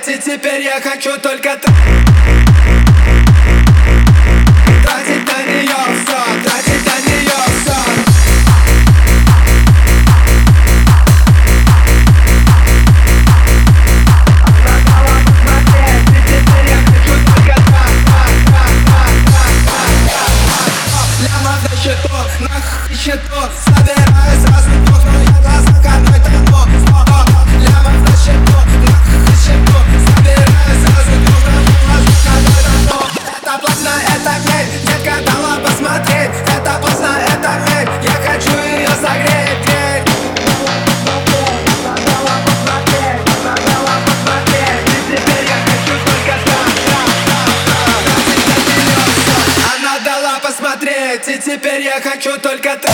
плакать И теперь я хочу только тратить Тратить на нее все, тратить на нее все И теперь я хочу только трат, трат, трат, трат, трат, трат, трат, трат, трат, трат, трат, трат, трат, трат, трат, Кстати, теперь я хочу только ты.